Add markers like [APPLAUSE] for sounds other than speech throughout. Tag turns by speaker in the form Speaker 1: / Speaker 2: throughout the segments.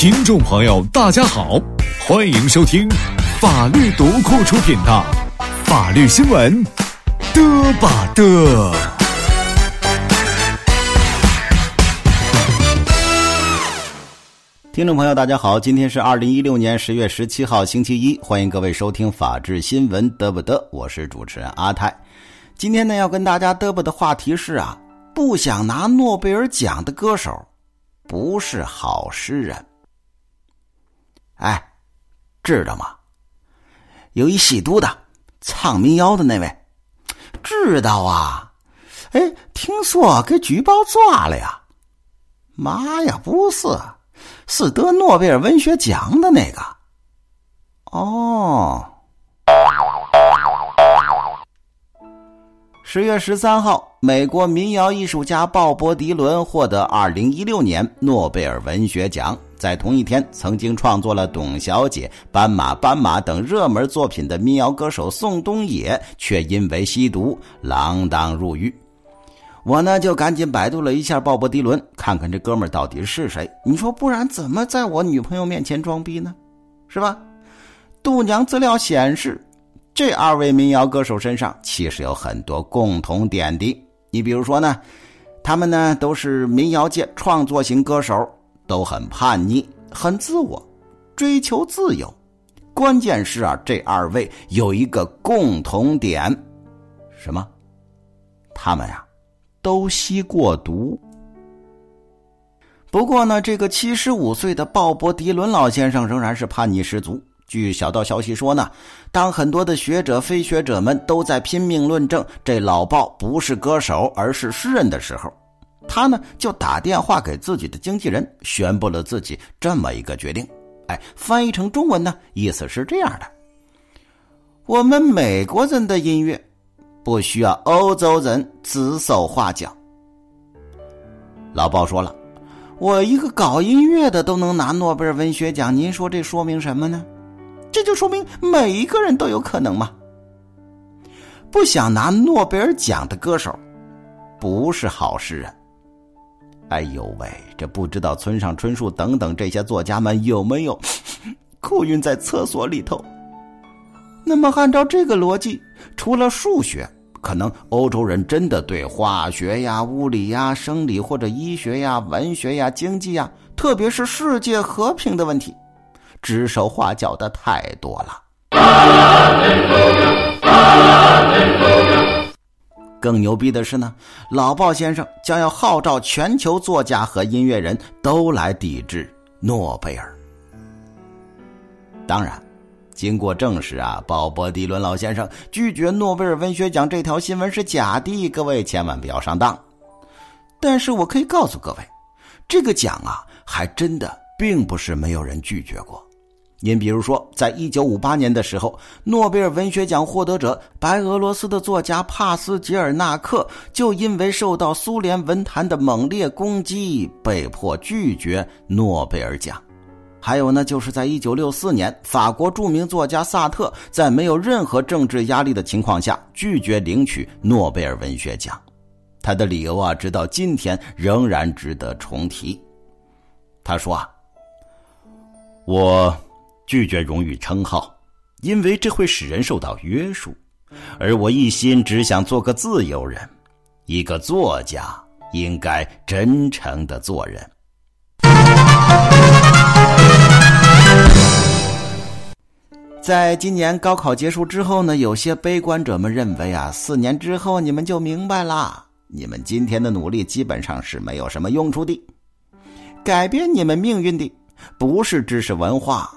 Speaker 1: 听众朋友，大家好，欢迎收听法律读库出品的《法律新闻》，嘚吧嘚。
Speaker 2: 听众朋友，大家好，今天是二零一六年十月十七号，星期一，欢迎各位收听《法治新闻》，嘚不嘚？我是主持人阿泰。今天呢，要跟大家嘚啵的话题是啊，不想拿诺贝尔奖的歌手，不是好诗人。哎，知道吗？有一吸毒的唱民谣的那位，知道啊？哎，听说给举报抓了呀？妈呀，不是，是得诺贝尔文学奖的那个。哦。十月十三号，美国民谣艺术家鲍勃·迪伦获得二零一六年诺贝尔文学奖。在同一天，曾经创作了《董小姐》《斑马斑马》等热门作品的民谣歌手宋冬野，却因为吸毒锒铛入狱。我呢，就赶紧百度了一下鲍勃·迪伦，看看这哥们到底是谁。你说，不然怎么在我女朋友面前装逼呢？是吧？度娘资料显示，这二位民谣歌手身上其实有很多共同点的。你比如说呢，他们呢都是民谣界创作型歌手。都很叛逆，很自我，追求自由。关键是啊，这二位有一个共同点，什么？他们呀，都吸过毒。不过呢，这个七十五岁的鲍勃·迪伦老先生仍然是叛逆十足。据小道消息说呢，当很多的学者、非学者们都在拼命论证这老鲍不是歌手，而是诗人的时候。他呢就打电话给自己的经纪人，宣布了自己这么一个决定。哎，翻译成中文呢，意思是这样的：我们美国人的音乐不需要欧洲人指手画脚。老鲍说了：“我一个搞音乐的都能拿诺贝尔文学奖，您说这说明什么呢？这就说明每一个人都有可能嘛。不想拿诺贝尔奖的歌手，不是好诗人。”哎呦喂，这不知道村上春树等等这些作家们有没有 [LAUGHS] 哭晕在厕所里头？那么按照这个逻辑，除了数学，可能欧洲人真的对化学呀、物理呀、生理或者医学呀、文学呀、经济呀，特别是世界和平的问题，指手画脚的太多了。更牛逼的是呢，老鲍先生将要号召全球作家和音乐人都来抵制诺贝尔。当然，经过证实啊，鲍勃·迪伦老先生拒绝诺贝尔文学奖这条新闻是假的，各位千万不要上当。但是我可以告诉各位，这个奖啊，还真的并不是没有人拒绝过。您比如说，在一九五八年的时候，诺贝尔文学奖获得者白俄罗斯的作家帕斯捷尔纳克就因为受到苏联文坛的猛烈攻击，被迫拒绝诺贝尔奖。还有呢，就是在一九六四年，法国著名作家萨特在没有任何政治压力的情况下拒绝领取诺贝尔文学奖，他的理由啊，直到今天仍然值得重提。他说啊，我。拒绝荣誉称号，因为这会使人受到约束，而我一心只想做个自由人。一个作家应该真诚的做人。在今年高考结束之后呢，有些悲观者们认为啊，四年之后你们就明白了，你们今天的努力基本上是没有什么用处的。改变你们命运的不是知识文化。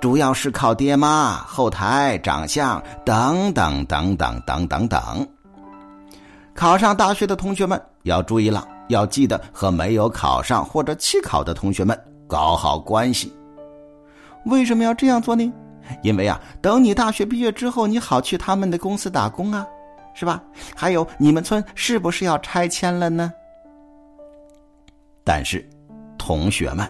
Speaker 2: 主要是靠爹妈、后台、长相等等等等等等等。考上大学的同学们要注意了，要记得和没有考上或者弃考的同学们搞好关系。为什么要这样做呢？因为啊，等你大学毕业之后，你好去他们的公司打工啊，是吧？还有，你们村是不是要拆迁了呢？但是，同学们，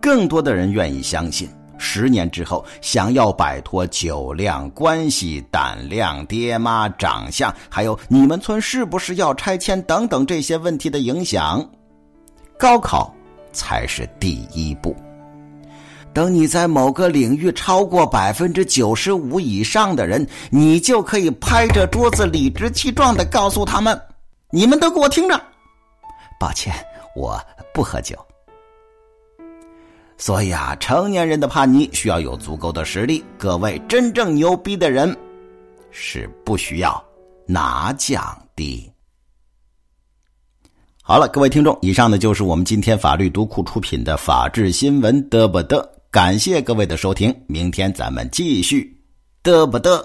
Speaker 2: 更多的人愿意相信。十年之后，想要摆脱酒量、关系、胆量、爹妈、长相，还有你们村是不是要拆迁等等这些问题的影响，高考才是第一步。等你在某个领域超过百分之九十五以上的人，你就可以拍着桌子理直气壮的告诉他们：“你们都给我听着，抱歉，我不喝酒。”所以啊，成年人的叛逆需要有足够的实力。各位真正牛逼的人，是不需要拿奖的。好了，各位听众，以上呢就是我们今天法律读库出品的法治新闻得不得，感谢各位的收听，明天咱们继续得不得。